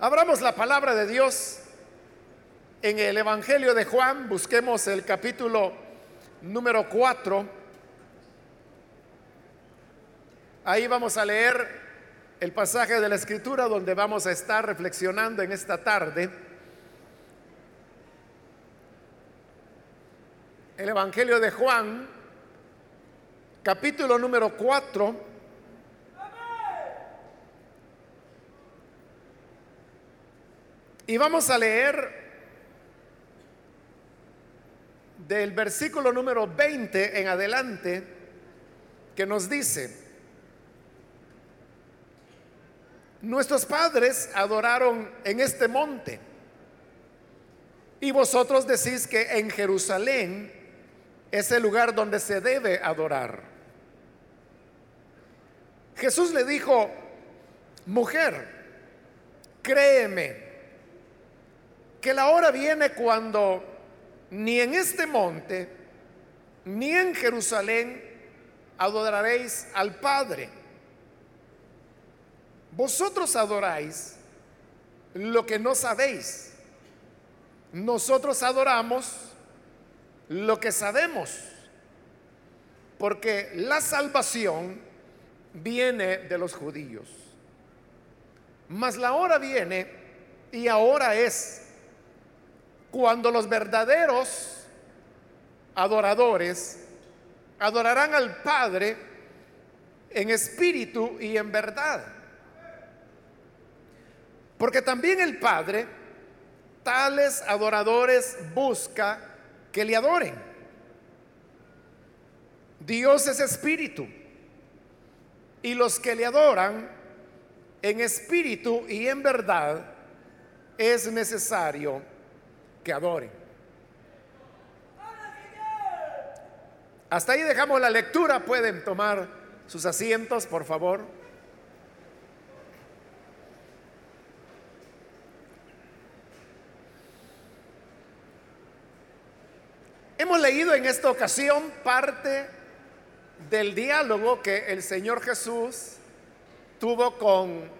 Abramos la palabra de Dios en el Evangelio de Juan, busquemos el capítulo número 4. Ahí vamos a leer el pasaje de la escritura donde vamos a estar reflexionando en esta tarde. El Evangelio de Juan, capítulo número 4. Y vamos a leer del versículo número 20 en adelante, que nos dice, nuestros padres adoraron en este monte, y vosotros decís que en Jerusalén es el lugar donde se debe adorar. Jesús le dijo, mujer, créeme, que la hora viene cuando ni en este monte, ni en Jerusalén adoraréis al Padre. Vosotros adoráis lo que no sabéis. Nosotros adoramos lo que sabemos. Porque la salvación viene de los judíos. Mas la hora viene y ahora es cuando los verdaderos adoradores adorarán al Padre en espíritu y en verdad. Porque también el Padre, tales adoradores busca que le adoren. Dios es espíritu. Y los que le adoran en espíritu y en verdad es necesario que adoren. Hasta ahí dejamos la lectura. Pueden tomar sus asientos, por favor. Hemos leído en esta ocasión parte del diálogo que el Señor Jesús tuvo con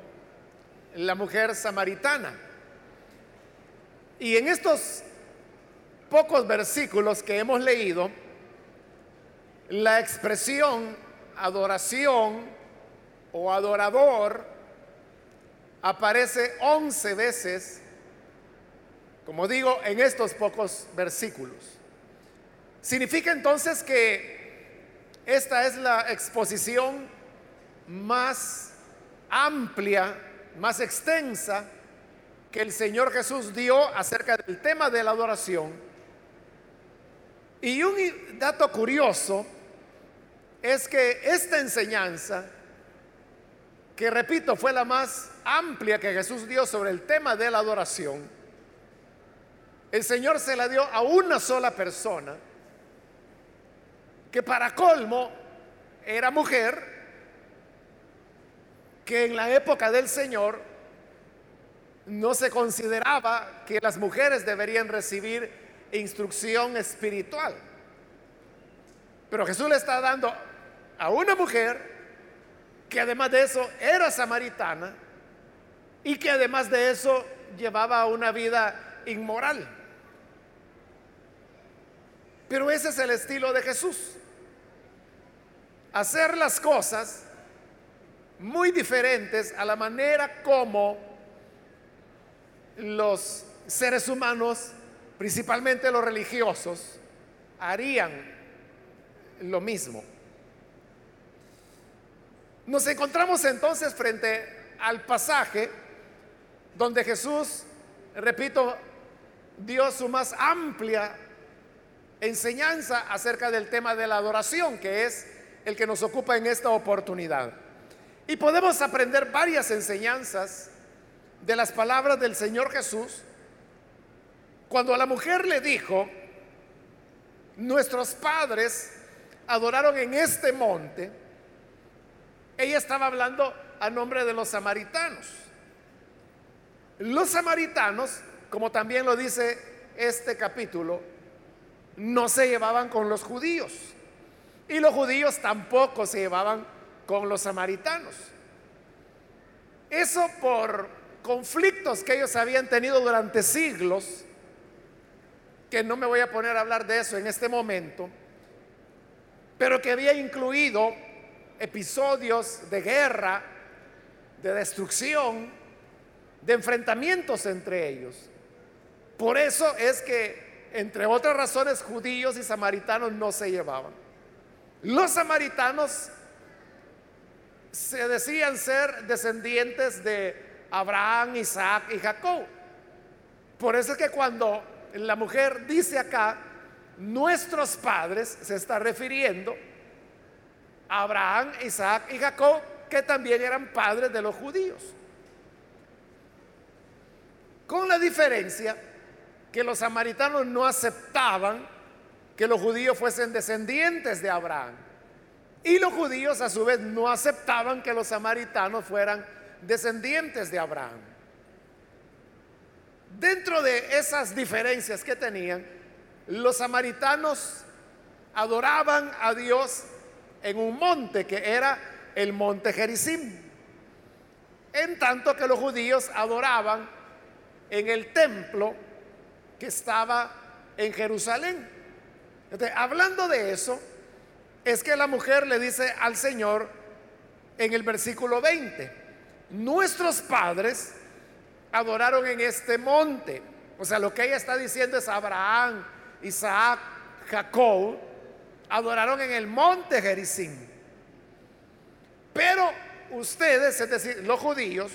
la mujer samaritana. Y en estos pocos versículos que hemos leído, la expresión adoración o adorador aparece once veces, como digo, en estos pocos versículos. Significa entonces que esta es la exposición más amplia, más extensa que el Señor Jesús dio acerca del tema de la adoración. Y un dato curioso es que esta enseñanza, que repito, fue la más amplia que Jesús dio sobre el tema de la adoración, el Señor se la dio a una sola persona, que para colmo era mujer, que en la época del Señor no se consideraba que las mujeres deberían recibir instrucción espiritual. Pero Jesús le está dando a una mujer que además de eso era samaritana y que además de eso llevaba una vida inmoral. Pero ese es el estilo de Jesús. Hacer las cosas muy diferentes a la manera como los seres humanos, principalmente los religiosos, harían lo mismo. Nos encontramos entonces frente al pasaje donde Jesús, repito, dio su más amplia enseñanza acerca del tema de la adoración, que es el que nos ocupa en esta oportunidad. Y podemos aprender varias enseñanzas de las palabras del Señor Jesús, cuando a la mujer le dijo, nuestros padres adoraron en este monte, ella estaba hablando a nombre de los samaritanos. Los samaritanos, como también lo dice este capítulo, no se llevaban con los judíos. Y los judíos tampoco se llevaban con los samaritanos. Eso por conflictos que ellos habían tenido durante siglos, que no me voy a poner a hablar de eso en este momento, pero que había incluido episodios de guerra, de destrucción, de enfrentamientos entre ellos. Por eso es que, entre otras razones, judíos y samaritanos no se llevaban. Los samaritanos se decían ser descendientes de Abraham, Isaac y Jacob. Por eso es que cuando la mujer dice acá, nuestros padres, se está refiriendo a Abraham, Isaac y Jacob, que también eran padres de los judíos. Con la diferencia que los samaritanos no aceptaban que los judíos fuesen descendientes de Abraham. Y los judíos a su vez no aceptaban que los samaritanos fueran descendientes de Abraham. Dentro de esas diferencias que tenían, los samaritanos adoraban a Dios en un monte que era el monte Gerizim, en tanto que los judíos adoraban en el templo que estaba en Jerusalén. hablando de eso, es que la mujer le dice al Señor en el versículo 20, nuestros padres adoraron en este monte. O sea, lo que ella está diciendo es Abraham, Isaac, Jacob, adoraron en el monte Gerizim. Pero ustedes, es decir, los judíos,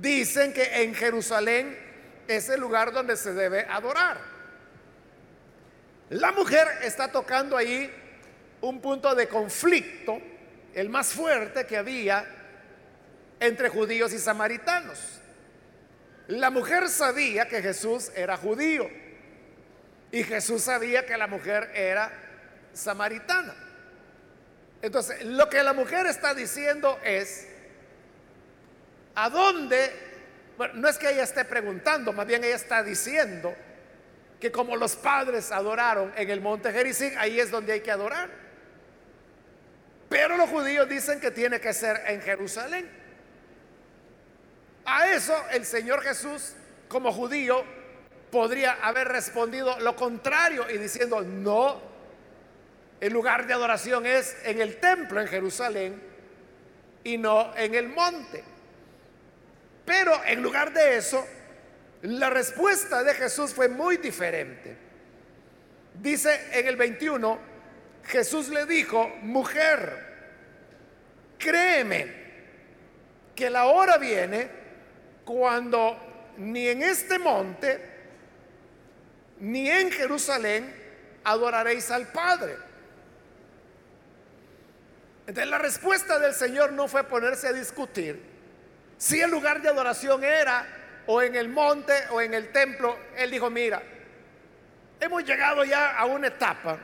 dicen que en Jerusalén es el lugar donde se debe adorar. La mujer está tocando ahí un punto de conflicto, el más fuerte que había entre judíos y samaritanos. La mujer sabía que Jesús era judío y Jesús sabía que la mujer era samaritana. Entonces, lo que la mujer está diciendo es, ¿a dónde? Bueno, no es que ella esté preguntando, más bien ella está diciendo que como los padres adoraron en el monte Gerizim, ahí es donde hay que adorar. Pero los judíos dicen que tiene que ser en Jerusalén. A eso el Señor Jesús, como judío, podría haber respondido lo contrario y diciendo, no, el lugar de adoración es en el templo en Jerusalén y no en el monte. Pero en lugar de eso, la respuesta de Jesús fue muy diferente. Dice en el 21, Jesús le dijo, mujer, créeme que la hora viene cuando ni en este monte, ni en Jerusalén adoraréis al Padre. Entonces la respuesta del Señor no fue ponerse a discutir si el lugar de adoración era o en el monte o en el templo. Él dijo, mira, hemos llegado ya a una etapa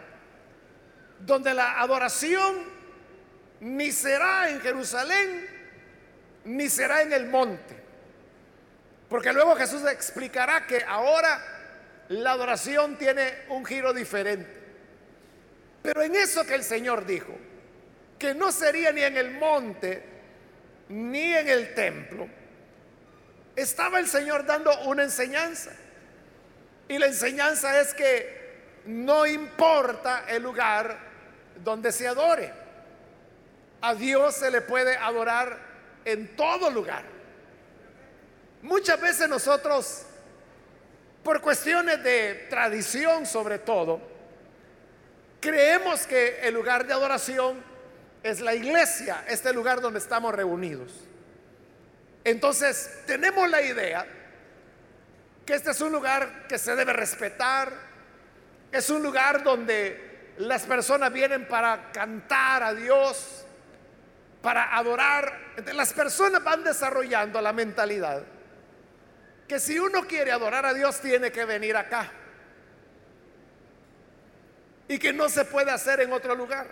donde la adoración ni será en Jerusalén ni será en el monte. Porque luego Jesús explicará que ahora la adoración tiene un giro diferente. Pero en eso que el Señor dijo, que no sería ni en el monte ni en el templo, estaba el Señor dando una enseñanza. Y la enseñanza es que no importa el lugar donde se adore. A Dios se le puede adorar en todo lugar. Muchas veces nosotros, por cuestiones de tradición sobre todo, creemos que el lugar de adoración es la iglesia, este lugar donde estamos reunidos. Entonces, tenemos la idea que este es un lugar que se debe respetar, es un lugar donde las personas vienen para cantar a Dios, para adorar. Las personas van desarrollando la mentalidad que si uno quiere adorar a Dios tiene que venir acá. Y que no se puede hacer en otro lugar.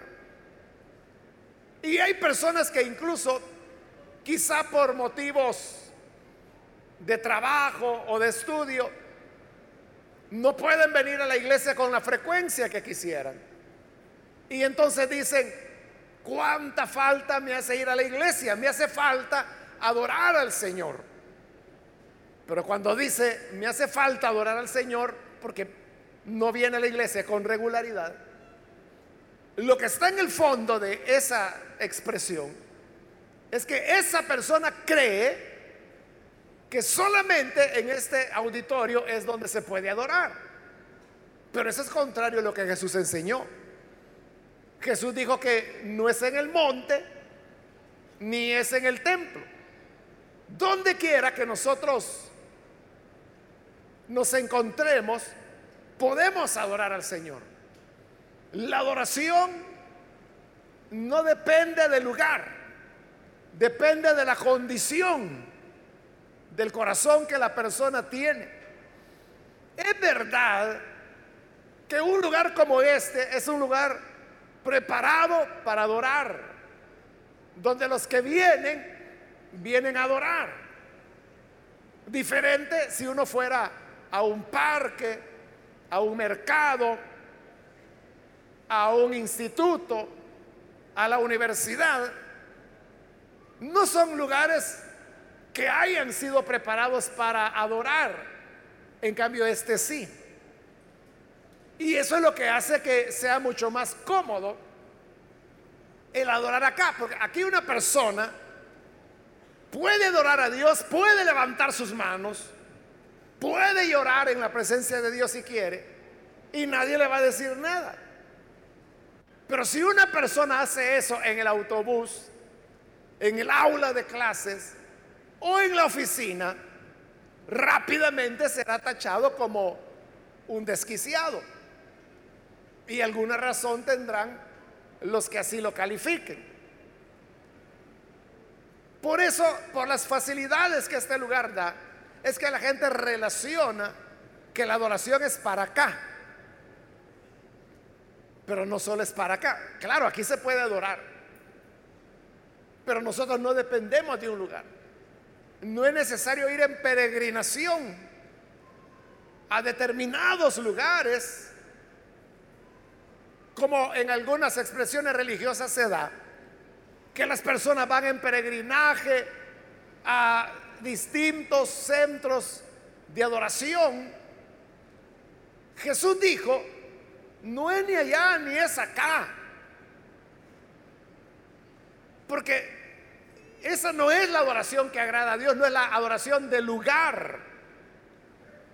Y hay personas que incluso, quizá por motivos de trabajo o de estudio, no pueden venir a la iglesia con la frecuencia que quisieran. Y entonces dicen, ¿cuánta falta me hace ir a la iglesia? Me hace falta adorar al Señor. Pero cuando dice, me hace falta adorar al Señor porque no viene a la iglesia con regularidad, lo que está en el fondo de esa expresión es que esa persona cree que solamente en este auditorio es donde se puede adorar. Pero eso es contrario a lo que Jesús enseñó. Jesús dijo que no es en el monte ni es en el templo. Donde quiera que nosotros nos encontremos, podemos adorar al Señor. La adoración no depende del lugar, depende de la condición del corazón que la persona tiene. Es verdad que un lugar como este es un lugar preparado para adorar, donde los que vienen, vienen a adorar. Diferente si uno fuera a un parque, a un mercado, a un instituto, a la universidad, no son lugares que hayan sido preparados para adorar. En cambio, este sí. Y eso es lo que hace que sea mucho más cómodo el adorar acá. Porque aquí una persona puede adorar a Dios, puede levantar sus manos, puede llorar en la presencia de Dios si quiere, y nadie le va a decir nada. Pero si una persona hace eso en el autobús, en el aula de clases o en la oficina, rápidamente será tachado como un desquiciado. Y alguna razón tendrán los que así lo califiquen. Por eso, por las facilidades que este lugar da, es que la gente relaciona que la adoración es para acá pero no solo es para acá. Claro, aquí se puede adorar. Pero nosotros no dependemos de un lugar. No es necesario ir en peregrinación a determinados lugares, como en algunas expresiones religiosas se da, que las personas van en peregrinaje a distintos centros de adoración. Jesús dijo, no es ni allá ni es acá. Porque esa no es la adoración que agrada a Dios, no es la adoración del lugar,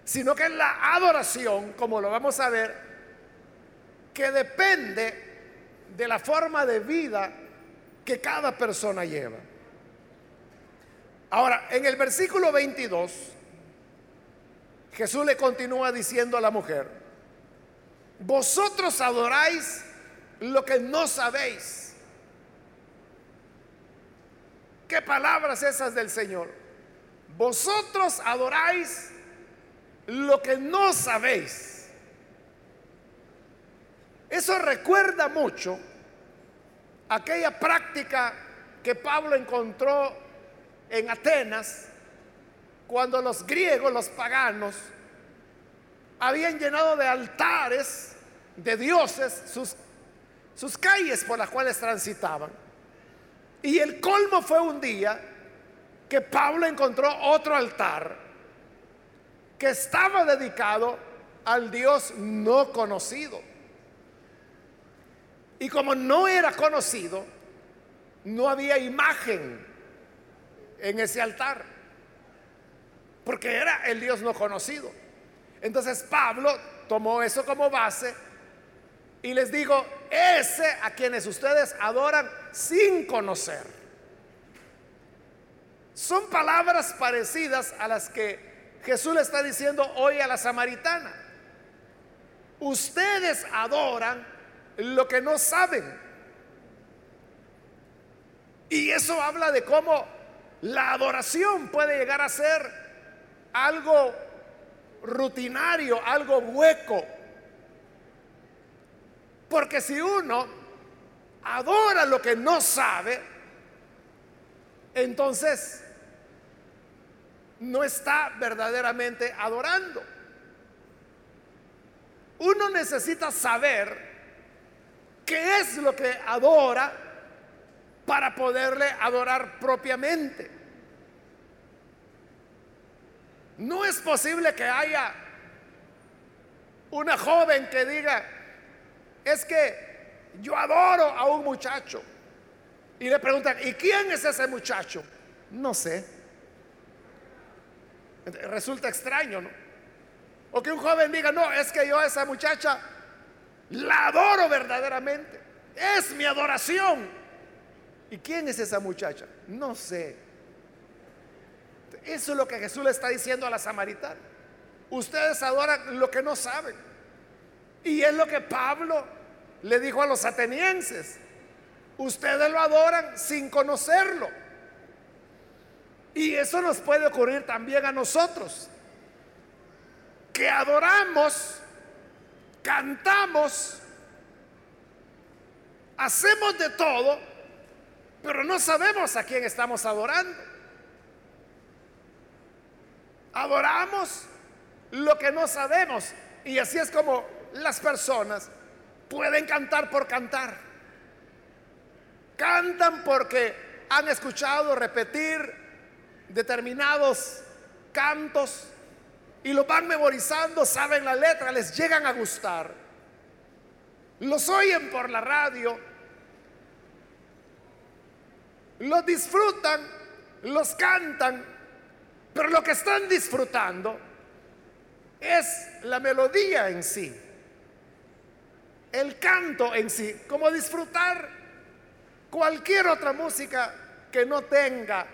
sino que es la adoración, como lo vamos a ver, que depende de la forma de vida que cada persona lleva. Ahora, en el versículo 22, Jesús le continúa diciendo a la mujer, vosotros adoráis lo que no sabéis. ¿Qué palabras esas del Señor? Vosotros adoráis lo que no sabéis. Eso recuerda mucho aquella práctica que Pablo encontró en Atenas cuando los griegos, los paganos, habían llenado de altares de dioses sus, sus calles por las cuales transitaban. Y el colmo fue un día que Pablo encontró otro altar que estaba dedicado al Dios no conocido. Y como no era conocido, no había imagen en ese altar, porque era el Dios no conocido. Entonces Pablo tomó eso como base y les digo, ese a quienes ustedes adoran sin conocer. Son palabras parecidas a las que Jesús le está diciendo hoy a la samaritana. Ustedes adoran lo que no saben. Y eso habla de cómo la adoración puede llegar a ser algo rutinario, algo hueco. Porque si uno adora lo que no sabe, entonces no está verdaderamente adorando. Uno necesita saber qué es lo que adora para poderle adorar propiamente. No es posible que haya una joven que diga, es que yo adoro a un muchacho. Y le preguntan, ¿y quién es ese muchacho? No sé. Resulta extraño, ¿no? O que un joven diga, no, es que yo a esa muchacha la adoro verdaderamente. Es mi adoración. ¿Y quién es esa muchacha? No sé. Eso es lo que Jesús le está diciendo a la samaritana. Ustedes adoran lo que no saben. Y es lo que Pablo le dijo a los atenienses. Ustedes lo adoran sin conocerlo. Y eso nos puede ocurrir también a nosotros. Que adoramos, cantamos, hacemos de todo, pero no sabemos a quién estamos adorando. Adoramos lo que no sabemos. Y así es como las personas pueden cantar por cantar. Cantan porque han escuchado repetir determinados cantos y lo van memorizando, saben la letra, les llegan a gustar. Los oyen por la radio, los disfrutan, los cantan pero lo que están disfrutando es la melodía en sí, el canto en sí, como disfrutar cualquier otra música que no tenga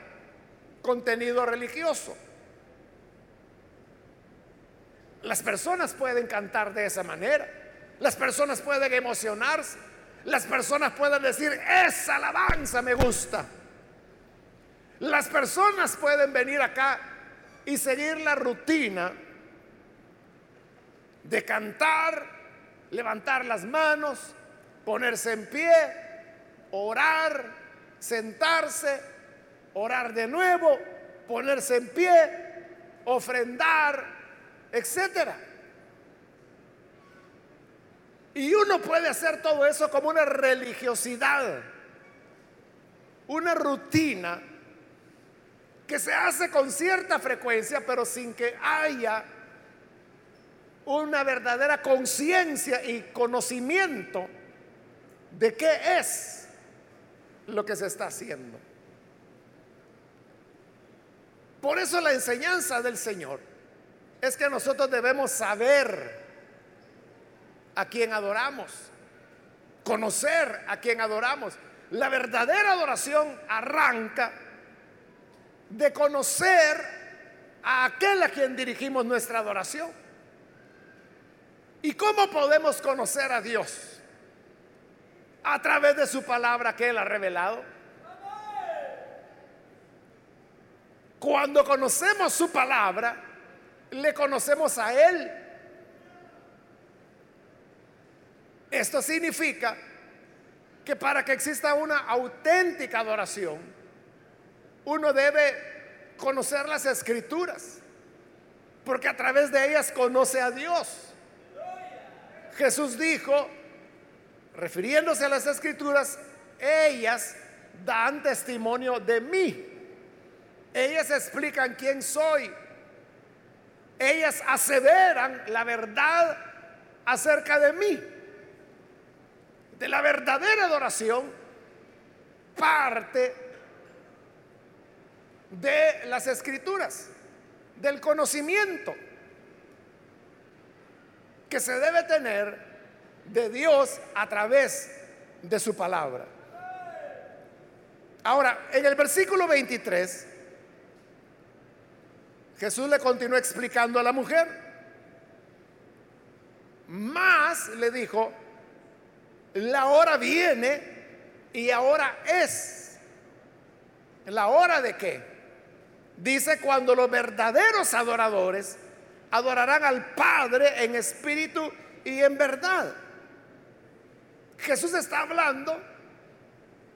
contenido religioso. Las personas pueden cantar de esa manera, las personas pueden emocionarse, las personas pueden decir, esa alabanza me gusta. Las personas pueden venir acá y seguir la rutina de cantar, levantar las manos, ponerse en pie, orar, sentarse, orar de nuevo, ponerse en pie, ofrendar, etcétera. Y uno puede hacer todo eso como una religiosidad, una rutina que se hace con cierta frecuencia, pero sin que haya una verdadera conciencia y conocimiento de qué es lo que se está haciendo. Por eso la enseñanza del Señor es que nosotros debemos saber a quién adoramos, conocer a quién adoramos. La verdadera adoración arranca de conocer a aquel a quien dirigimos nuestra adoración. ¿Y cómo podemos conocer a Dios? A través de su palabra que Él ha revelado. Cuando conocemos su palabra, le conocemos a Él. Esto significa que para que exista una auténtica adoración, uno debe conocer las escrituras, porque a través de ellas conoce a Dios. Jesús dijo, refiriéndose a las escrituras, ellas dan testimonio de mí. Ellas explican quién soy. Ellas aseveran la verdad acerca de mí. De la verdadera adoración parte de las escrituras, del conocimiento que se debe tener de Dios a través de su palabra. Ahora, en el versículo 23, Jesús le continuó explicando a la mujer, más le dijo, la hora viene y ahora es. ¿La hora de qué? Dice cuando los verdaderos adoradores adorarán al Padre en espíritu y en verdad. Jesús está hablando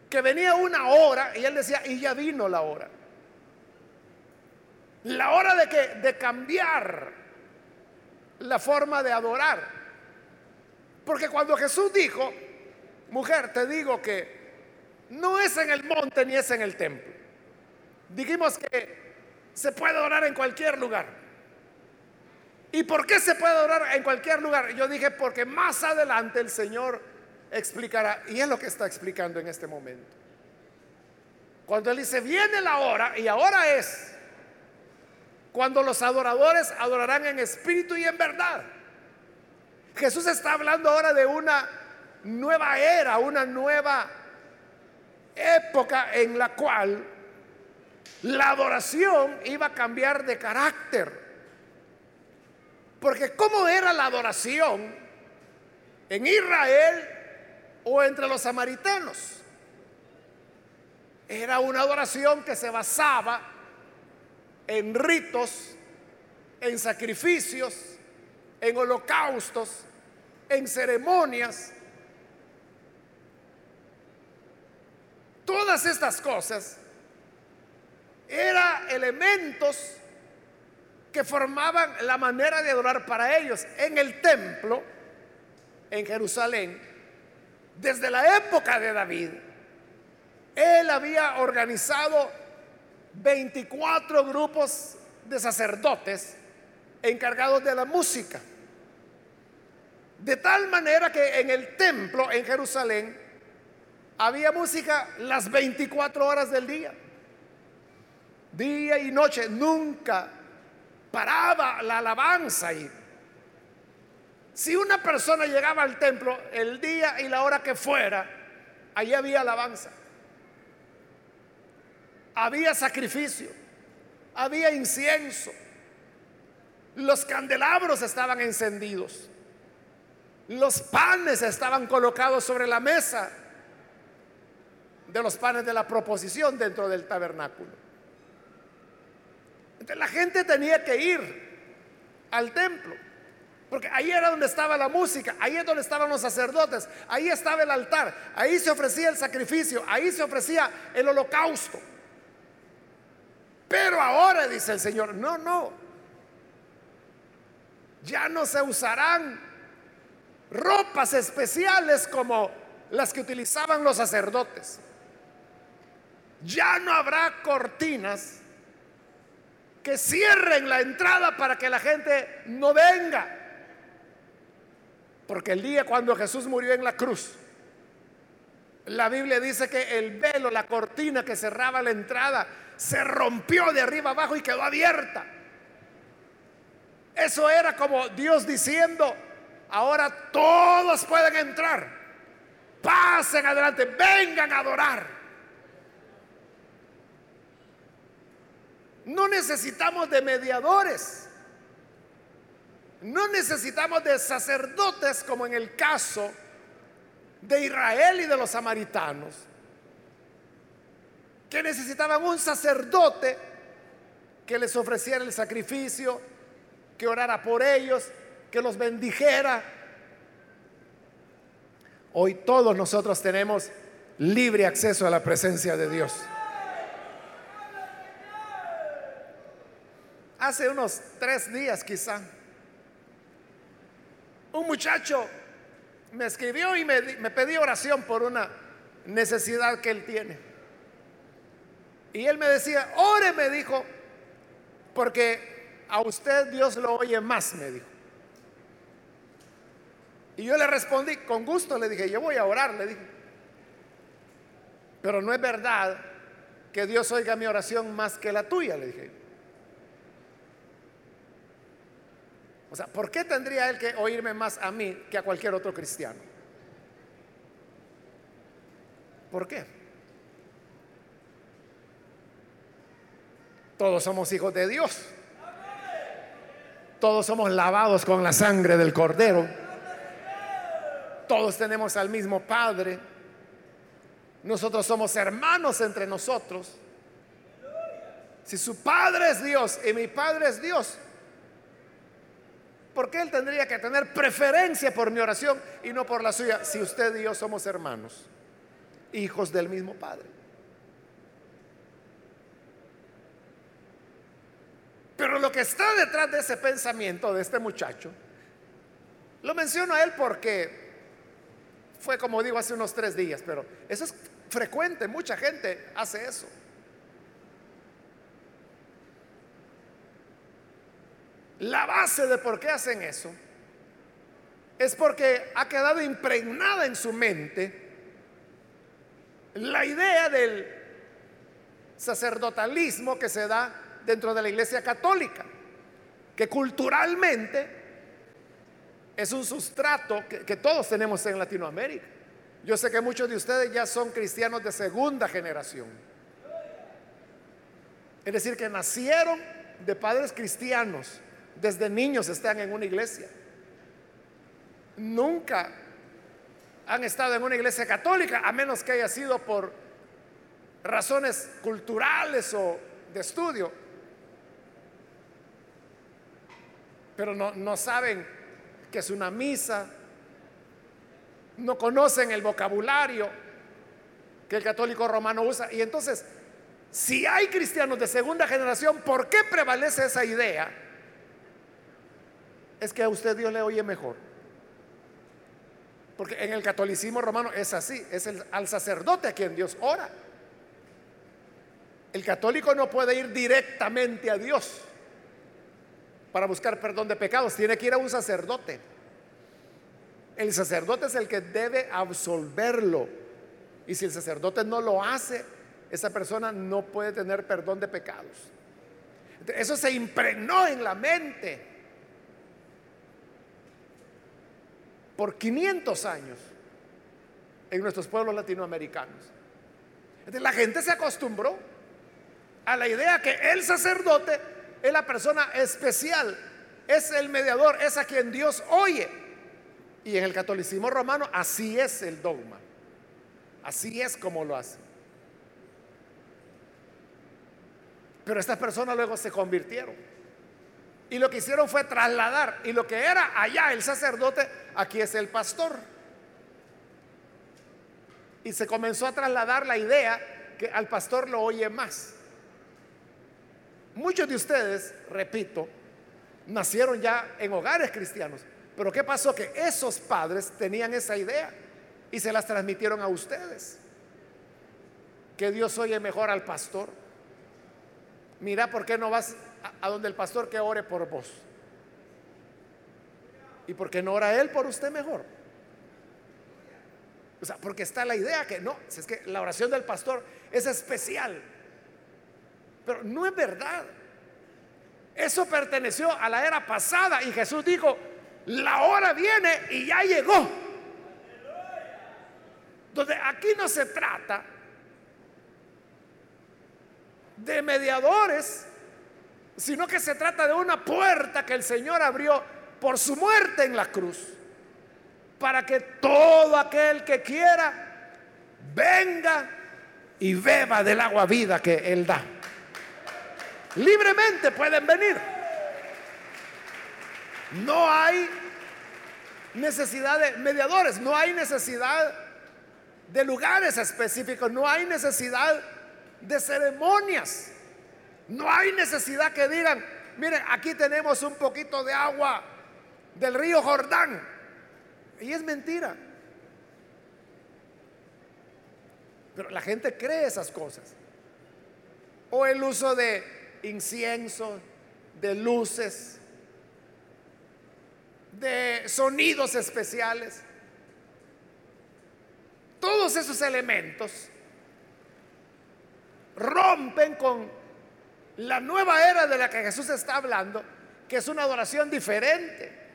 que venía una hora y él decía, y ya vino la hora. La hora de que de cambiar la forma de adorar. Porque cuando Jesús dijo, mujer, te digo que no es en el monte ni es en el templo. Dijimos que se puede orar en cualquier lugar. ¿Y por qué se puede adorar en cualquier lugar? Yo dije, porque más adelante el Señor explicará, y es lo que está explicando en este momento. Cuando Él dice, viene la hora, y ahora es, cuando los adoradores adorarán en espíritu y en verdad. Jesús está hablando ahora de una nueva era, una nueva época en la cual la adoración iba a cambiar de carácter. Porque ¿cómo era la adoración en Israel o entre los samaritanos? Era una adoración que se basaba en ritos, en sacrificios, en holocaustos, en ceremonias. Todas estas cosas eran elementos que formaban la manera de adorar para ellos en el templo en Jerusalén. Desde la época de David, él había organizado 24 grupos de sacerdotes encargados de la música. De tal manera que en el templo en Jerusalén había música las 24 horas del día. Día y noche. Nunca paraba la alabanza y si una persona llegaba al templo el día y la hora que fuera, allí había alabanza. Había sacrificio, había incienso. Los candelabros estaban encendidos. Los panes estaban colocados sobre la mesa de los panes de la proposición dentro del tabernáculo la gente tenía que ir al templo. Porque ahí era donde estaba la música, ahí es donde estaban los sacerdotes, ahí estaba el altar, ahí se ofrecía el sacrificio, ahí se ofrecía el holocausto. Pero ahora, dice el Señor, no, no, ya no se usarán ropas especiales como las que utilizaban los sacerdotes. Ya no habrá cortinas que cierren la entrada para que la gente no venga. Porque el día cuando Jesús murió en la cruz, la Biblia dice que el velo, la cortina que cerraba la entrada, se rompió de arriba abajo y quedó abierta. Eso era como Dios diciendo, ahora todos pueden entrar, pasen adelante, vengan a adorar. No necesitamos de mediadores. No necesitamos de sacerdotes como en el caso de Israel y de los samaritanos, que necesitaban un sacerdote que les ofreciera el sacrificio, que orara por ellos, que los bendijera. Hoy todos nosotros tenemos libre acceso a la presencia de Dios. Hace unos tres días quizá, un muchacho me escribió y me, me pedí oración por una necesidad que él tiene. Y él me decía, ore, me dijo, porque a usted Dios lo oye más, me dijo. Y yo le respondí, con gusto, le dije, yo voy a orar, le dije. Pero no es verdad que Dios oiga mi oración más que la tuya, le dije. Sea, ¿por qué tendría él que oírme más a mí que a cualquier otro cristiano? ¿Por qué? Todos somos hijos de Dios. Todos somos lavados con la sangre del cordero. Todos tenemos al mismo Padre. Nosotros somos hermanos entre nosotros. Si su Padre es Dios y mi Padre es Dios, ¿Por qué él tendría que tener preferencia por mi oración y no por la suya si usted y yo somos hermanos, hijos del mismo Padre? Pero lo que está detrás de ese pensamiento de este muchacho, lo menciono a él porque fue como digo hace unos tres días, pero eso es frecuente, mucha gente hace eso. La base de por qué hacen eso es porque ha quedado impregnada en su mente la idea del sacerdotalismo que se da dentro de la Iglesia Católica, que culturalmente es un sustrato que, todos tenemos en Latinoamérica. Yo sé que muchos de ustedes ya son cristianos de segunda generación. Es decir, que nacieron de padres cristianos, desde niños están en una iglesia. Nunca han estado en una iglesia católica, a menos que haya sido por razones culturales o de estudio. Pero no, saben que es una misa, no conocen el vocabulario que el católico romano usa. Y entonces, si hay cristianos de segunda generación, ¿por qué prevalece esa idea? Es que a usted Dios le oye mejor. Porque en el catolicismo romano es así, es al sacerdote a quien Dios ora. El católico no puede ir directamente a Dios para buscar perdón de pecados, tiene que ir a un sacerdote. El sacerdote es el que debe absolverlo. Y si el sacerdote no lo hace, esa persona no puede tener perdón de pecados. Eso se impregnó en la mente por 500 años en nuestros pueblos latinoamericanos. La gente se acostumbró a la idea que el sacerdote es la persona especial, es el mediador, es a quien Dios oye. Y en el catolicismo romano así es el dogma, así es como lo hace. Pero estas personas luego se convirtieron. Y lo que hicieron fue trasladar. Y lo que era allá el sacerdote, aquí es el pastor. Y se comenzó a trasladar la idea que al pastor lo oye más. Muchos de ustedes, repito, nacieron ya en hogares cristianos. Pero ¿qué pasó? Que esos padres tenían esa idea y se las transmitieron a ustedes. Que Dios oye mejor al pastor. Mira, ¿por qué no vas a, donde el pastor que ore por vos. ¿Y por qué no ora él por usted mejor? O sea, porque está la idea que no, es que la oración del pastor es especial. Pero no es verdad. Eso perteneció a la era pasada y Jesús dijo, la hora viene y ya llegó. Donde aquí no se trata de mediadores sino que se trata de una puerta que el Señor abrió por su muerte en la cruz, para que todo aquel que quiera venga y beba del agua vida que Él da. Libremente pueden venir. No hay necesidad de mediadores, no hay necesidad de lugares específicos, no hay necesidad de ceremonias. No hay necesidad que digan, miren, aquí tenemos un poquito de agua del río Jordán. Y es mentira. Pero la gente cree esas cosas. O el uso de incienso, de luces, de sonidos especiales. Todos esos elementos rompen con la nueva era de la que Jesús está hablando, que es una adoración diferente.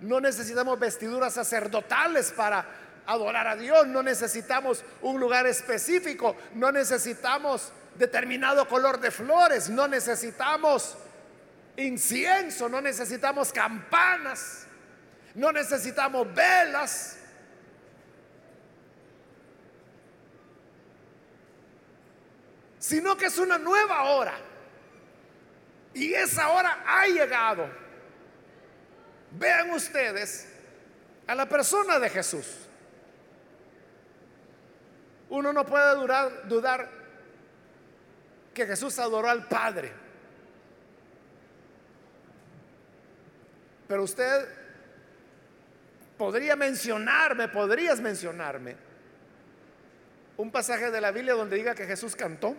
No necesitamos vestiduras sacerdotales para adorar a Dios, no necesitamos un lugar específico, no necesitamos determinado color de flores, no necesitamos incienso, no necesitamos campanas, no necesitamos velas. Sino que es una nueva hora. Y esa hora ha llegado. Vean ustedes a la persona de Jesús. Uno no puede dudar que Jesús adoró al Padre. Pero usted podría mencionarme, podrías mencionarme un pasaje de la Biblia donde diga que Jesús cantó.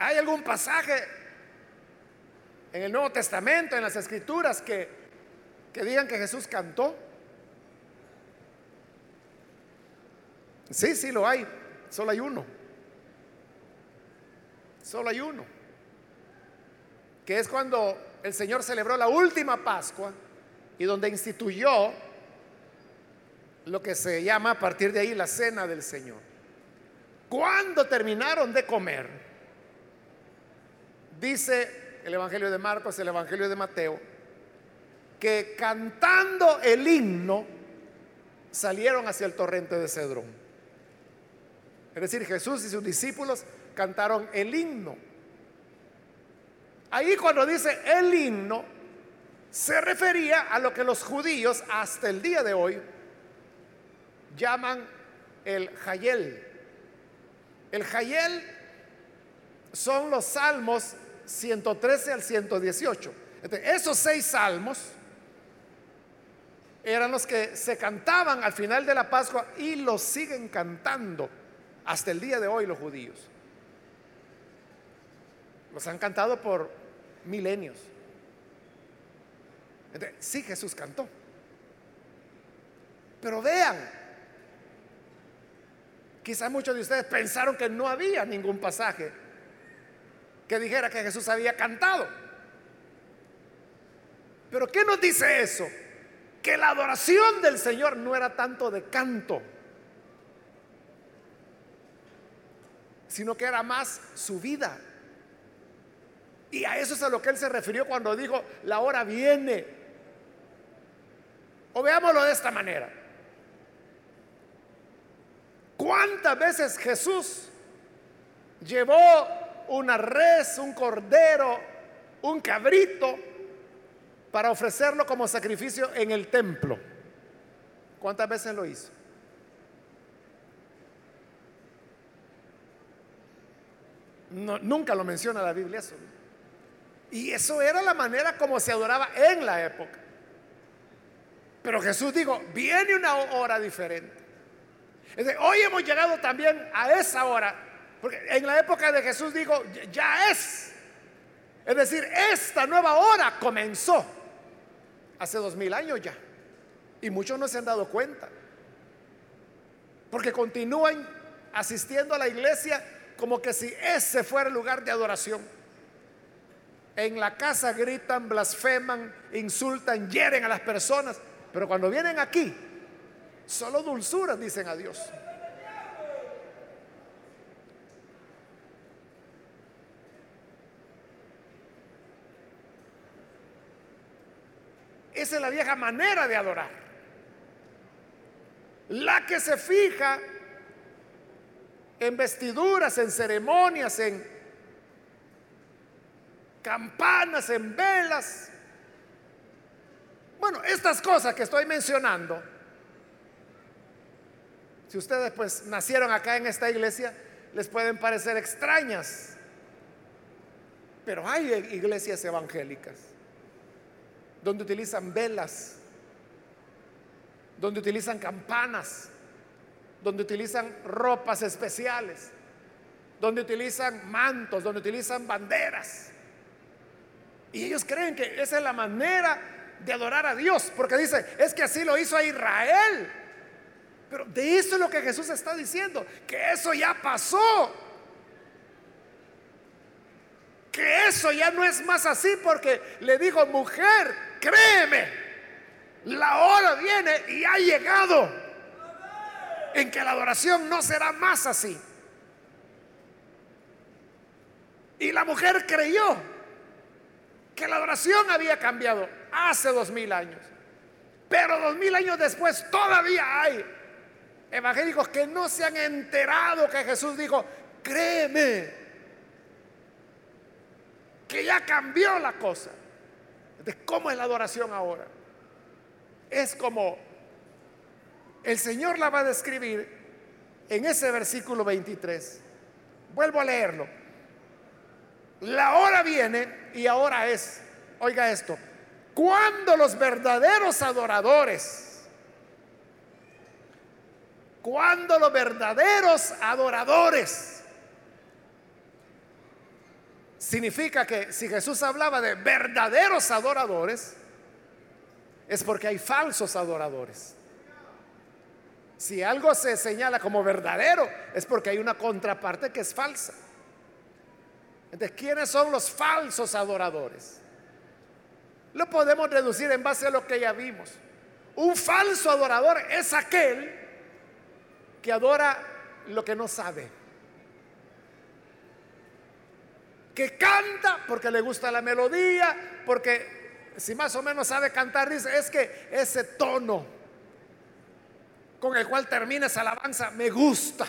¿Hay algún pasaje en el Nuevo Testamento, en las Escrituras, que, que digan que Jesús cantó? Sí, sí lo hay. Solo hay uno. Solo hay uno. Que es cuando el Señor celebró la última Pascua y donde instituyó lo que se llama a partir de ahí la cena del Señor. Cuando terminaron de comer, dice el Evangelio de Marcos, el Evangelio de Mateo, que cantando el himno salieron hacia el torrente de Cedrón. Es decir, Jesús y sus discípulos cantaron el himno. Ahí cuando dice el himno, se refería a lo que los judíos hasta el día de hoy llaman el Hayel. El Hayel son los salmos 113 al 118. esos seis salmos eran los que se cantaban al final de la Pascua y los siguen cantando hasta el día de hoy los judíos. Los han cantado por milenios. sí, Jesús cantó. Pero vean, quizá muchos de ustedes pensaron que no había ningún pasaje que dijera que Jesús había cantado. Pero ¿qué nos dice eso? Que la adoración del Señor no era tanto de canto, sino que era más su vida. Y a eso es a lo que él se refirió cuando dijo, la hora viene. O veámoslo de esta manera. ¿Cuántas veces Jesús llevó una res, un cordero, un cabrito para ofrecerlo como sacrificio en el templo? ¿Cuántas veces lo hizo? nunca lo menciona la Biblia eso. Y eso era la manera como se adoraba en la época. Pero Jesús dijo, viene una hora diferente. hoy hemos llegado también a esa hora, porque en la época de Jesús dijo, ya es. Es decir, esta nueva hora comenzó hace dos mil años ya. Y muchos no se han dado cuenta. Porque continúan asistiendo a la iglesia como que si ese fuera el lugar de adoración. En la casa gritan, blasfeman, insultan, hieren a las personas, pero cuando vienen aquí, solo dulzuras dicen a Dios. Esa es la vieja manera de adorar. La que se fija en vestiduras, en ceremonias, en campanas, en velas. Bueno, estas cosas que estoy mencionando, si ustedes pues nacieron acá en esta iglesia, les pueden parecer extrañas. Pero hay iglesias evangélicas donde utilizan velas, donde utilizan campanas, donde utilizan ropas especiales, donde utilizan mantos, donde utilizan banderas. Y ellos creen que esa es la manera de adorar a Dios, porque dice, es que así lo hizo a Israel. Pero de eso es lo que Jesús está diciendo, que eso ya pasó. Que eso ya no es más así porque le dijo, mujer, créeme, la hora viene y ha llegado en que la adoración no será más así. Y la mujer creyó que la adoración había cambiado hace dos mil años. Pero dos mil años después todavía hay evangélicos que no se han enterado que Jesús dijo, créeme, que ya cambió la cosa. De cómo es la adoración ahora. Es como el Señor la va a describir en ese versículo 23. Vuelvo a leerlo. La hora viene y ahora es, oiga esto, cuando los verdaderos adoradores, cuando los verdaderos adoradores significa que si Jesús hablaba de verdaderos adoradores, es porque hay falsos adoradores. Si algo se señala como verdadero, es porque hay una contraparte que es falsa. Entonces, ¿quiénes son los falsos adoradores? Lo podemos reducir en base a lo que ya vimos. Un falso adorador es aquel que adora lo que no sabe. Que canta porque le gusta la melodía, porque si más o menos sabe cantar, dice, es que ese tono con el cual termina esa alabanza me gusta.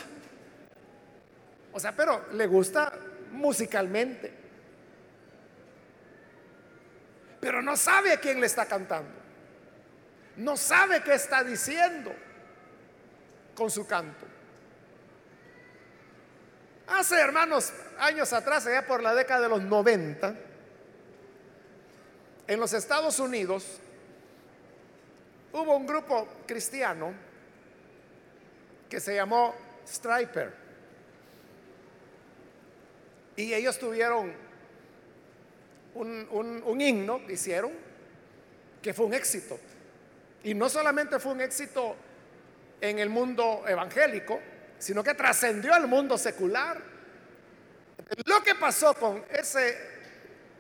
O sea, pero le gusta musicalmente. Pero no sabe a quién le está cantando. No sabe qué está diciendo con su canto. Hace, hermanos, años atrás, allá por la década de los 90, en los Estados Unidos hubo un grupo cristiano que se llamó Striper. Y ellos tuvieron un, un himno, hicieron, que fue un éxito. Y no solamente fue un éxito en el mundo evangélico, sino que trascendió al mundo secular. Lo que pasó con ese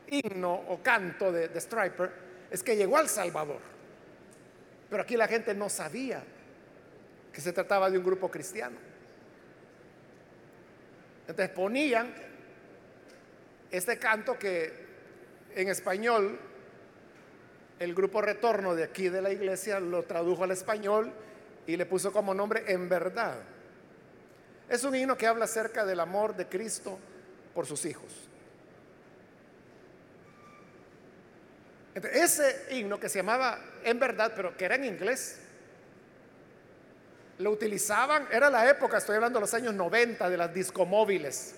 himno o canto de, de Striper es que llegó al Salvador. Pero aquí la gente no sabía que se trataba de un grupo cristiano. Entonces ponían este canto que en español el grupo Retorno de aquí de la iglesia lo tradujo al español y le puso como nombre En verdad. Es un himno que habla acerca del amor de Cristo por sus hijos. ese himno que se llamaba En verdad, pero que era en inglés, lo utilizaban, era la época, estoy hablando de los años 90, de las discomóviles,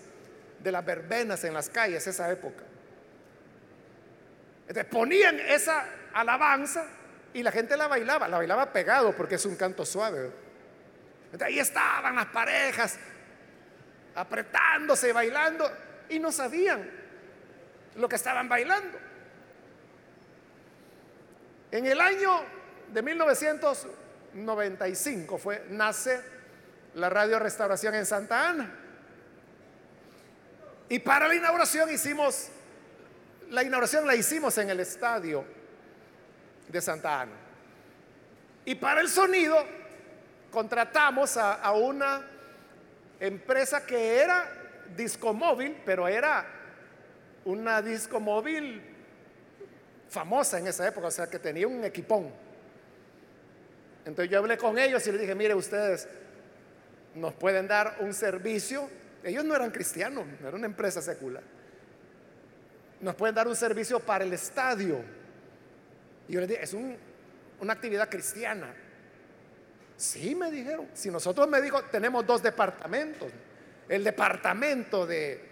de las verbenas en las calles, esa época. Entonces ponían esa alabanza y la gente la bailaba, la bailaba pegado porque es un canto suave. Ahí estaban las parejas apretándose, bailando y no sabían lo que estaban bailando. En el año de 1995 fue, nace la Radio Restauración en Santa Ana. Y para la inauguración hicimos la inauguración la hicimos en el estadio de Santa Ana. Y para el sonido contratamos a, una empresa que era discomóvil, pero era una discomóvil famosa en esa época, o sea que tenía un equipón. Entonces yo hablé con ellos y les dije, mire ustedes, nos pueden dar un servicio. Ellos no eran cristianos, no era una empresa secular nos pueden dar un servicio para el estadio. Y yo les dije, es una actividad cristiana. Sí, me dijeron. Si nosotros me dijo, tenemos dos departamentos. El departamento de,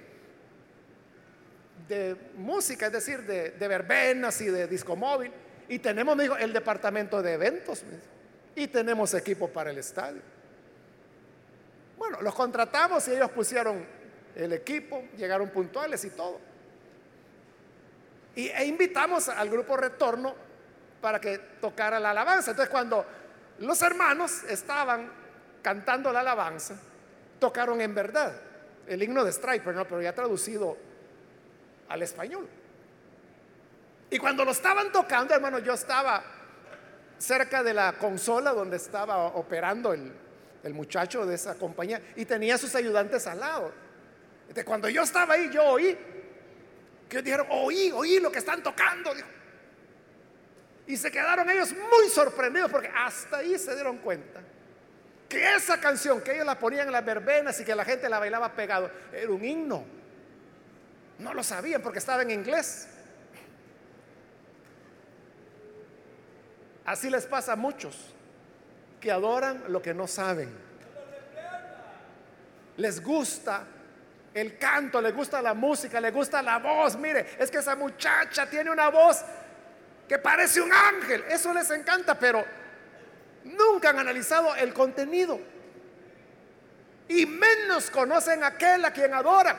de música, es decir, de, de verbenas y de disco móvil. Y tenemos, me dijo, el departamento de eventos. Y tenemos equipo para el estadio. Bueno, los contratamos y ellos pusieron el equipo, llegaron puntuales y todo. Y, e invitamos al grupo Retorno para que tocara la alabanza. Entonces cuando los hermanos estaban cantando la alabanza, tocaron en verdad el himno de Striper, ¿no? pero ya traducido al español. Y cuando lo estaban tocando, hermano, yo estaba cerca de la consola donde estaba operando el, muchacho de esa compañía y tenía sus ayudantes al lado. Entonces, cuando yo estaba ahí, yo oí que dijeron, oí, oí lo que están tocando. Y se quedaron ellos muy sorprendidos porque hasta ahí se dieron cuenta que esa canción que ellos la ponían en las verbenas y que la gente la bailaba pegado era un himno. No lo sabían porque estaba en inglés. Así les pasa a muchos que adoran lo que no saben. Les gusta el canto, le gusta la música, le gusta la voz. Mire, es que esa muchacha tiene una voz que parece un ángel. Eso les encanta, pero nunca han analizado el contenido. Y menos conocen a aquel a quien adora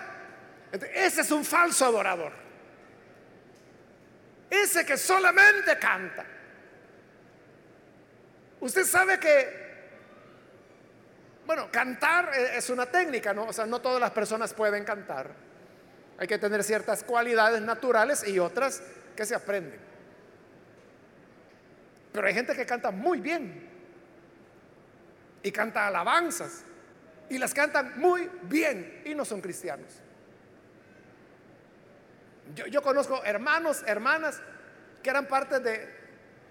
Ese es un falso adorador. Ese que solamente canta. Usted sabe que, bueno, cantar e-, es una técnica, ¿no? O sea, no todas las personas pueden cantar. Hay que tener ciertas cualidades naturales y otras que se aprenden. Pero hay gente que canta muy bien y canta alabanzas y las cantan muy bien y no son cristianos. Yo, conozco hermanos, hermanas que eran parte de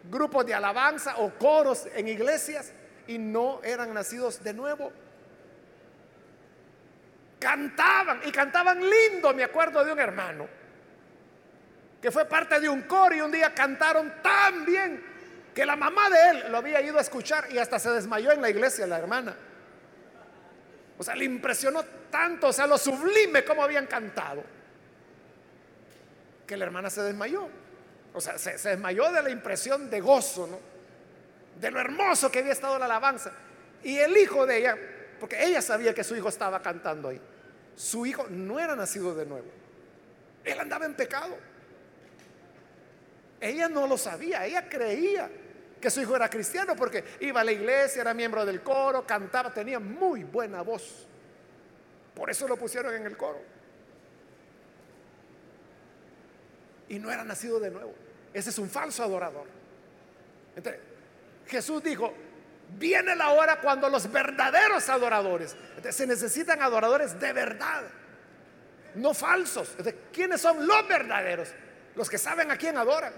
grupos de alabanza o coros en iglesias y no eran nacidos de nuevo. Cantaban y cantaban lindo, me acuerdo de un hermano que fue parte de un coro y un día cantaron tan bien que la mamá de él lo había ido a escuchar y hasta se desmayó en la iglesia la hermana. O sea, le impresionó tanto, o sea, lo sublime como habían cantado, que la hermana se desmayó. O sea, se, desmayó de la impresión de gozo, ¿no? De lo hermoso que había estado la alabanza. Y el hijo de ella, porque ella sabía que su hijo estaba cantando ahí, su hijo no era nacido de nuevo. Él andaba en pecado. Ella no lo sabía, ella creía que su hijo era cristiano porque iba a la iglesia, era miembro del coro, cantaba, tenía muy buena voz. Por eso lo pusieron en el coro. Y no era nacido de nuevo. Ese es un falso adorador. Jesús dijo, viene la hora cuando los verdaderos adoradores, se necesitan adoradores de verdad, no falsos. ¿Quiénes son los verdaderos? Los que saben a quién adoran.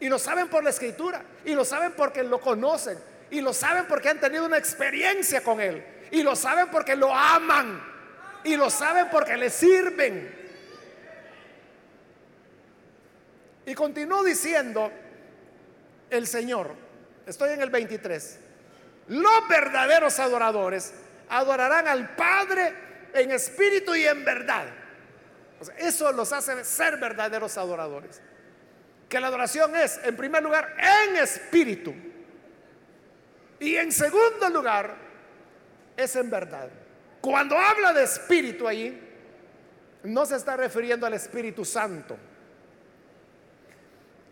Y lo saben por la escritura. Y lo saben porque lo conocen. Y lo saben porque han tenido una experiencia con Él. Y lo saben porque lo aman. Y lo saben porque le sirven. Y continuó diciendo el Señor. Estoy en el 23. Los verdaderos adoradores adorarán al Padre en espíritu y en verdad. eso los hace ser verdaderos adoradores que la adoración es, en primer lugar, en espíritu. Y en segundo lugar, es en verdad. Cuando habla de espíritu allí, no se está refiriendo al Espíritu Santo.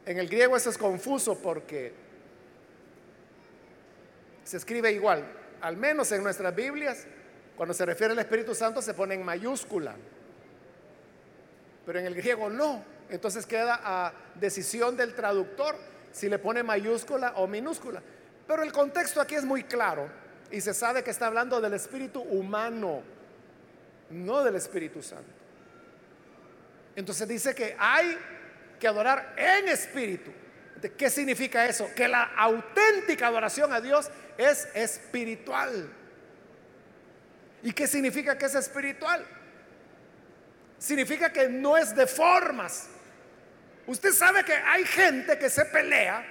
En el griego eso es confuso porque se escribe igual. Al menos en nuestras Biblias, cuando se refiere al Espíritu Santo se pone en mayúscula. Pero en el griego no. Entonces queda a decisión del traductor si le pone mayúscula o minúscula. Pero el contexto aquí es muy claro y se sabe que está hablando del espíritu humano, no del Espíritu Santo. Entonces dice que hay que adorar en espíritu. ¿Qué significa eso? Que la auténtica adoración a Dios es espiritual. ¿Y qué significa que es espiritual? Significa que no es de formas, Usted sabe que hay gente que se pelea.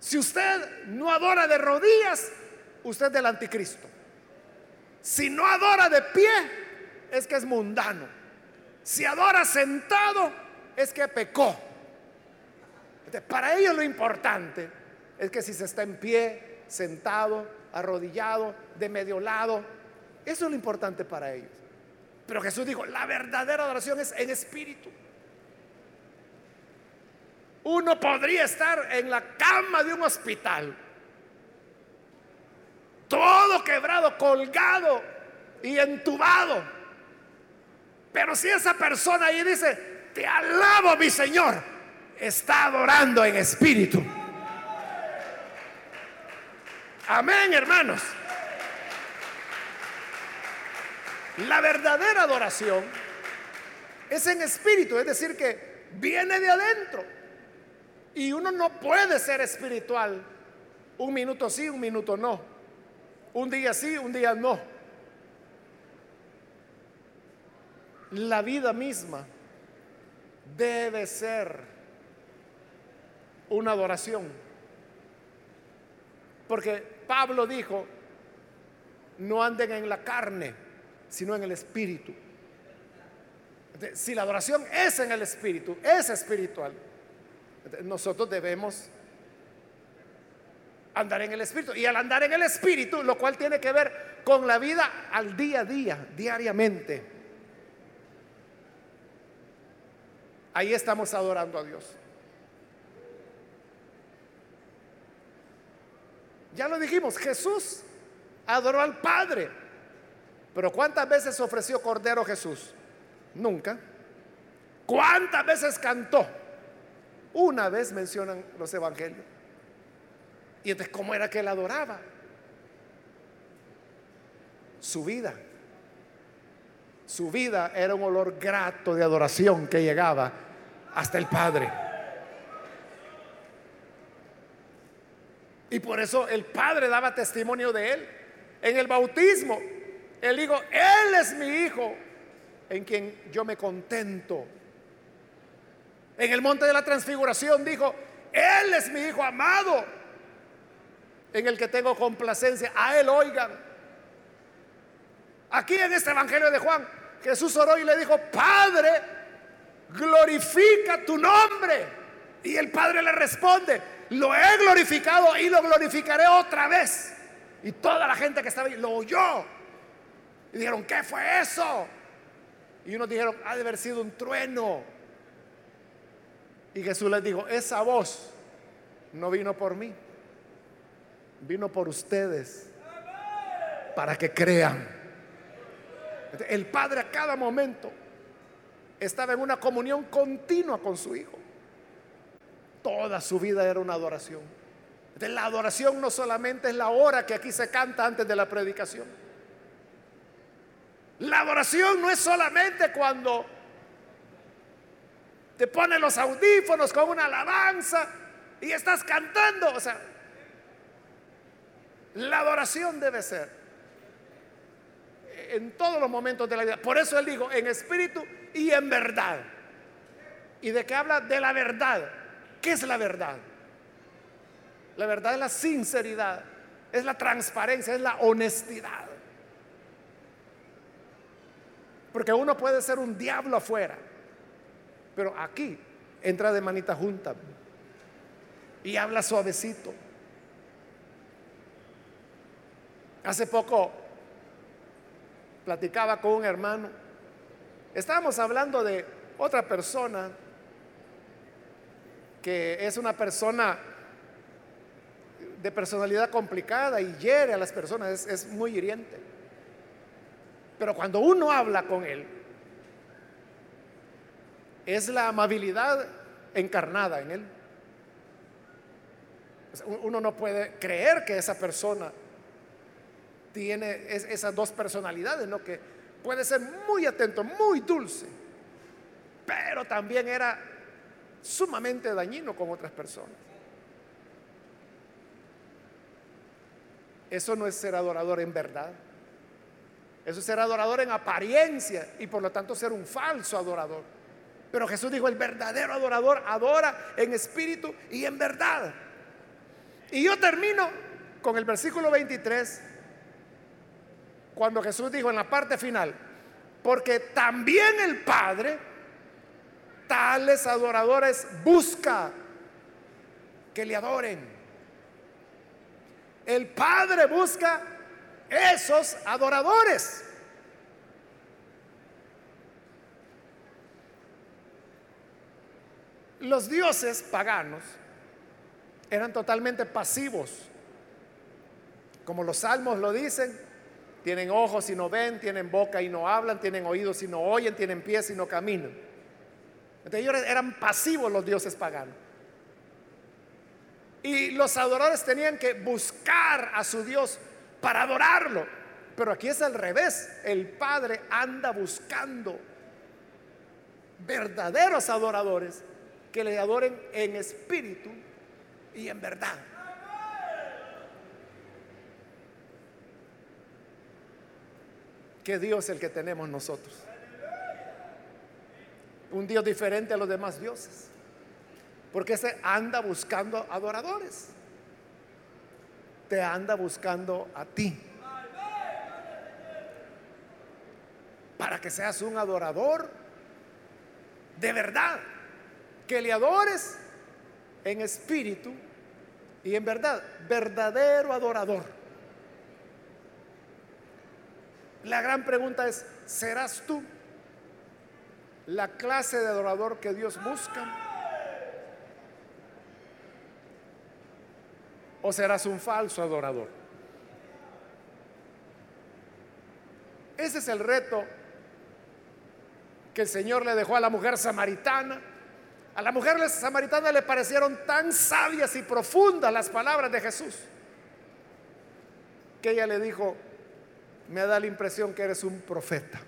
Si usted no adora de rodillas, usted es del anticristo. Si no adora de pie, es que es mundano. Si adora sentado, es que pecó. para ellos lo importante es que si se está en pie, sentado, arrodillado, de medio lado, eso es lo importante para ellos. Pero Jesús dijo, la verdadera adoración es en espíritu. Uno podría estar en la cama de un hospital, todo quebrado, colgado y entubado. Pero si esa persona ahí dice, te alabo mi Señor, está adorando en espíritu. Amén, hermanos. La verdadera adoración es en espíritu, es decir, que viene de adentro. Y uno no puede ser espiritual un minuto sí, un minuto no. Un día sí, un día no. La vida misma debe ser una adoración. Porque Pablo dijo, no anden en la carne, sino en el espíritu. Si la adoración es en el espíritu, es espiritual. Nosotros debemos andar en el Espíritu. Y al andar en el Espíritu, lo cual tiene que ver con la vida al día a día, diariamente. Ahí estamos adorando a Dios. Ya lo dijimos, Jesús adoró al Padre. Pero ¿cuántas veces ofreció Cordero Jesús? Nunca. ¿Cuántas veces cantó? Una vez mencionan los evangelios. Y entonces, ¿cómo era que él adoraba? Su vida. Su vida era un olor grato de adoración que llegaba hasta el Padre. Y por eso el Padre daba testimonio de él. En el bautismo, él dijo, Él es mi Hijo en quien yo me contento. En el monte de la transfiguración dijo, Él es mi Hijo amado, en el que tengo complacencia. A Él oigan. Aquí en este Evangelio de Juan, Jesús oró y le dijo, Padre, glorifica tu nombre. Y el Padre le responde, lo he glorificado y lo glorificaré otra vez. Y toda la gente que estaba ahí lo oyó. Y dijeron, ¿qué fue eso? Y unos dijeron, ha de haber sido un trueno. Y Jesús les dijo, esa voz no vino por mí, vino por ustedes, para que crean. El Padre a cada momento estaba en una comunión continua con su Hijo. Toda su vida era una adoración. la adoración no solamente es la hora que aquí se canta antes de la predicación. La adoración no es solamente cuando te pones los audífonos con una alabanza y estás cantando. O sea, la adoración debe ser en todos los momentos de la vida. Por eso él dijo, en espíritu y en verdad. ¿Y de qué habla? De la verdad. ¿Qué es la verdad? La verdad es la sinceridad, es la transparencia, es la honestidad. Porque uno puede ser un diablo afuera, pero aquí entra de manita junta y habla suavecito. Hace poco platicaba con un hermano, estábamos hablando de otra persona que es una persona de personalidad complicada y hiere a las personas, es, es muy hiriente. Pero cuando uno habla con él, es la amabilidad encarnada en él. Uno no puede creer que esa persona tiene esas dos personalidades, ¿no? Que puede ser muy atento, muy dulce, pero también era sumamente dañino con otras personas. Eso no es ser adorador en verdad. Eso es ser adorador en apariencia y por lo tanto ser un falso adorador. Pero Jesús dijo, el verdadero adorador adora en espíritu y en verdad. Y yo termino con el versículo 23, cuando Jesús dijo en la parte final, porque también el Padre, tales adoradores busca que le adoren. El Padre busca esos adoradores. Los dioses paganos eran totalmente pasivos. Como los salmos lo dicen, tienen ojos y no ven, tienen boca y no hablan, tienen oídos y no oyen, tienen pies y no caminan. Entonces eran pasivos los dioses paganos. Y los adoradores tenían que buscar a su Dios para adorarlo. Pero aquí es al revés. El Padre anda buscando verdaderos adoradores que le adoren en espíritu y en verdad. ¿Qué Dios el que tenemos nosotros? Un Dios diferente a los demás dioses. Porque ese anda buscando adoradores te anda buscando a ti. Para que seas un adorador de verdad. Que le adores en espíritu y en verdad. Verdadero adorador. La gran pregunta es, ¿serás tú la clase de adorador que Dios busca? ¿O serás un falso adorador? Ese es el reto que el Señor le dejó a la mujer samaritana. A la mujer samaritana le parecieron tan sabias y profundas las palabras de Jesús que ella le dijo, me da la impresión que eres un profeta.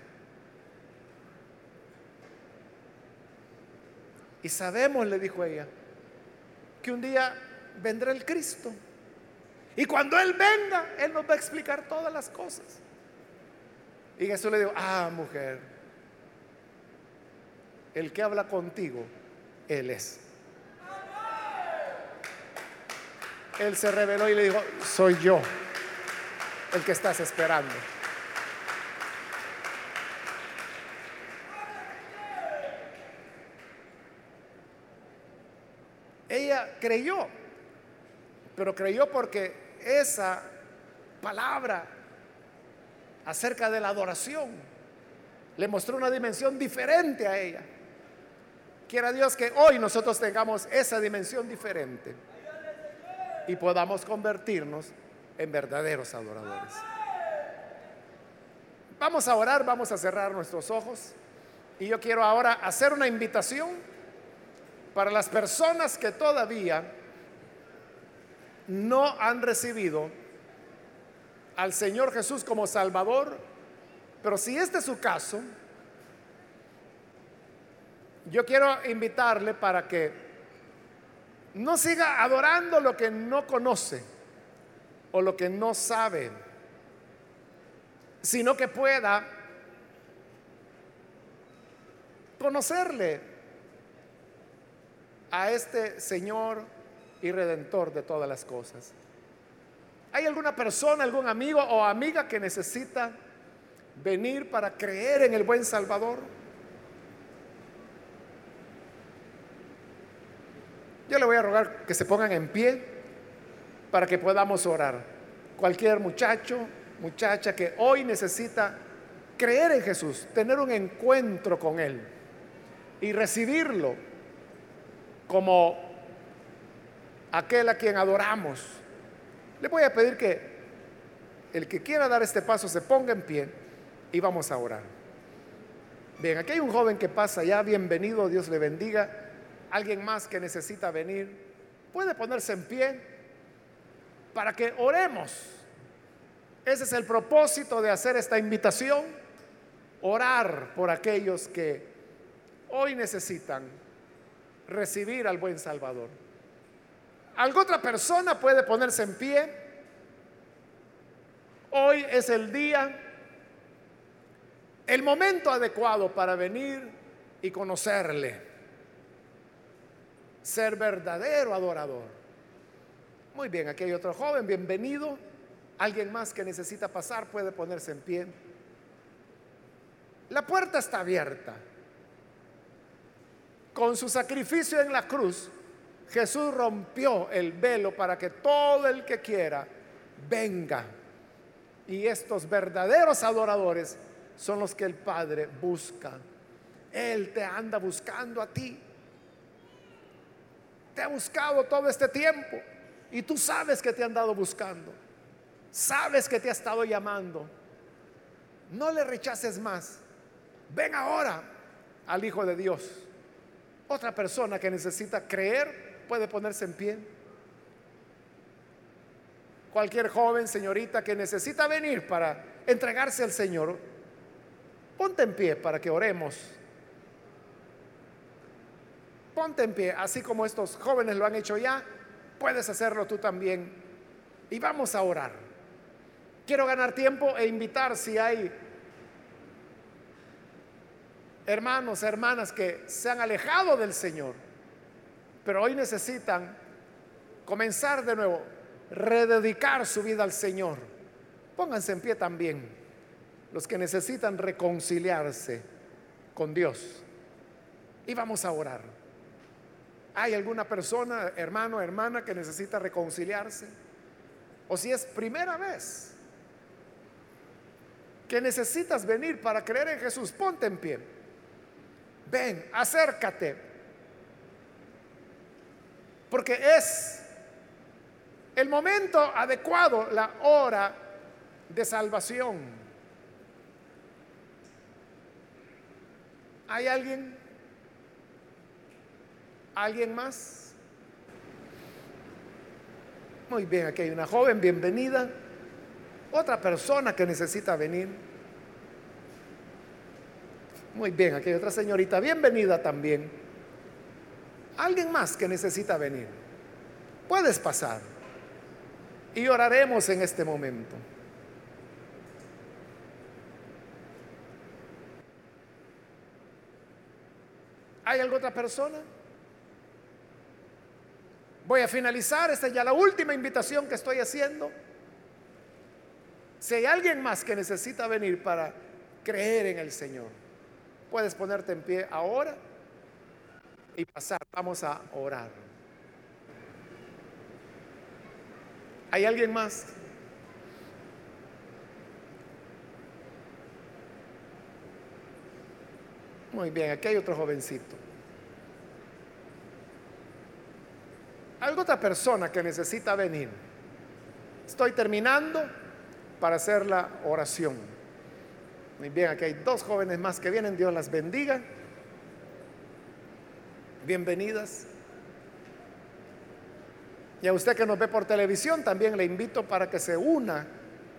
Y sabemos, le dijo ella, que un día vendrá el Cristo. Y cuando Él venga, Él nos va a explicar todas las cosas. Y Jesús le dijo, ah, mujer, el que habla contigo, Él es. Él se reveló y le dijo, soy yo el que estás esperando. Ella creyó, pero creyó porque esa palabra acerca de la adoración le mostró una dimensión diferente a ella. Quiera Dios que hoy nosotros tengamos esa dimensión diferente y podamos convertirnos en verdaderos adoradores. Vamos a orar, vamos a cerrar nuestros ojos y yo quiero ahora hacer una invitación para las personas que todavía no han recibido al Señor Jesús como Salvador, pero si este es su caso, yo quiero invitarle para que no siga adorando lo que no conoce o lo que no sabe, sino que pueda conocerle a este Señor y Redentor de todas las cosas. ¿Hay alguna persona, algún amigo o amiga que necesita venir para creer en el buen Salvador? Yo le voy a rogar que se pongan en pie para que podamos orar. Cualquier muchacho, muchacha que hoy necesita creer en Jesús, tener un encuentro con Él y recibirlo como aquel a quien adoramos. Le voy a pedir que el que quiera dar este paso se ponga en pie y vamos a orar. Bien, aquí hay un joven que pasa ya, bienvenido, Dios le bendiga. Alguien más que necesita venir, puede ponerse en pie para que oremos. Ese es el propósito de hacer esta invitación, orar por aquellos que hoy necesitan recibir al buen Salvador. ¿Alguna otra persona puede ponerse en pie? Hoy es el día, el momento adecuado para venir y conocerle, ser verdadero adorador. Muy bien, aquí hay otro joven, bienvenido. Alguien más que necesita pasar puede ponerse en pie. La puerta está abierta. Con su sacrificio en la cruz, Jesús rompió el velo para que todo el que quiera venga. Y estos verdaderos adoradores son los que el Padre busca. Él te anda buscando a ti. Te ha buscado todo este tiempo. Y tú sabes que te han dado buscando. Sabes que te ha estado llamando. No le rechaces más. Ven ahora al Hijo de Dios. Otra persona que necesita creer puede ponerse en pie. Cualquier joven, señorita que necesita venir para entregarse al Señor, ponte en pie para que oremos. Ponte en pie, así como estos jóvenes lo han hecho ya puedes hacerlo tú también. Y vamos a orar. Quiero ganar tiempo e invitar si hay hermanos, hermanas que se han alejado del Señor, pero hoy necesitan comenzar de nuevo, rededicar su vida al Señor. Pónganse en pie también los que necesitan reconciliarse con Dios. Y vamos a orar. ¿Hay alguna persona, hermano, hermana, que necesita reconciliarse? O si es primera vez que necesitas venir para creer en Jesús, ponte en pie. ven, acércate. Porque es el momento adecuado, la hora de salvación. ¿Hay alguien? ¿Alguien más? Muy bien, aquí hay una joven, bienvenida. Otra persona que necesita venir. Muy bien, aquí hay otra señorita, bienvenida también. Alguien más que necesita venir. Puedes pasar. Y oraremos en este momento. ¿Hay alguna otra persona? Voy a finalizar, esta es ya la última invitación que estoy haciendo. Si hay alguien más que necesita venir para creer en el Señor, puedes ponerte en pie ahora y pasar. Vamos a orar. ¿Hay alguien más? Muy bien, aquí hay otro jovencito. ¿Hay otra persona que necesita venir? Estoy terminando para hacer la oración. Muy bien, aquí hay dos jóvenes más que vienen. Dios las bendiga. Bienvenidas. Y a usted que nos ve por televisión, también le invito para que se una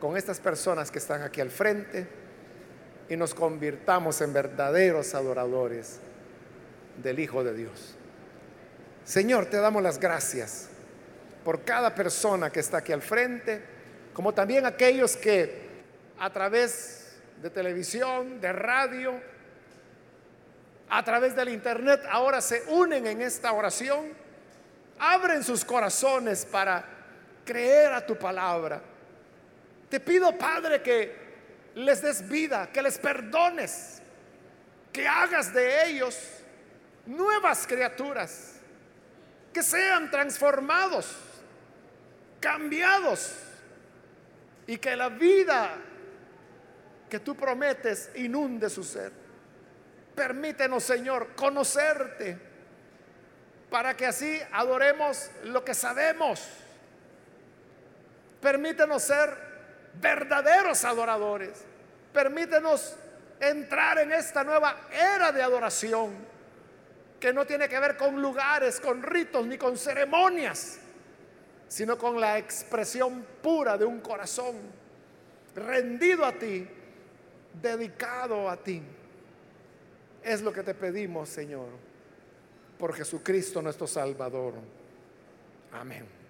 con estas personas que están aquí al frente y nos convirtamos en verdaderos adoradores del Hijo de Dios. Señor, te damos las gracias por cada persona que está aquí al frente, como también aquellos que a través de televisión, de radio, a través del internet ahora se unen en esta oración, abren sus corazones para creer a tu palabra. Te pido, Padre, que les des vida, que les perdones, que hagas de ellos nuevas criaturas que sean transformados, cambiados y que la vida que tú prometes inunde su ser. Permítenos, Señor, conocerte para que así adoremos lo que sabemos. Permítenos ser verdaderos adoradores. Permítenos entrar en esta nueva era de adoración que no tiene que ver con lugares, con ritos ni con ceremonias, sino con la expresión pura de un corazón rendido a ti, dedicado a ti. Es lo que te pedimos, Señor, por Jesucristo nuestro Salvador. Amén.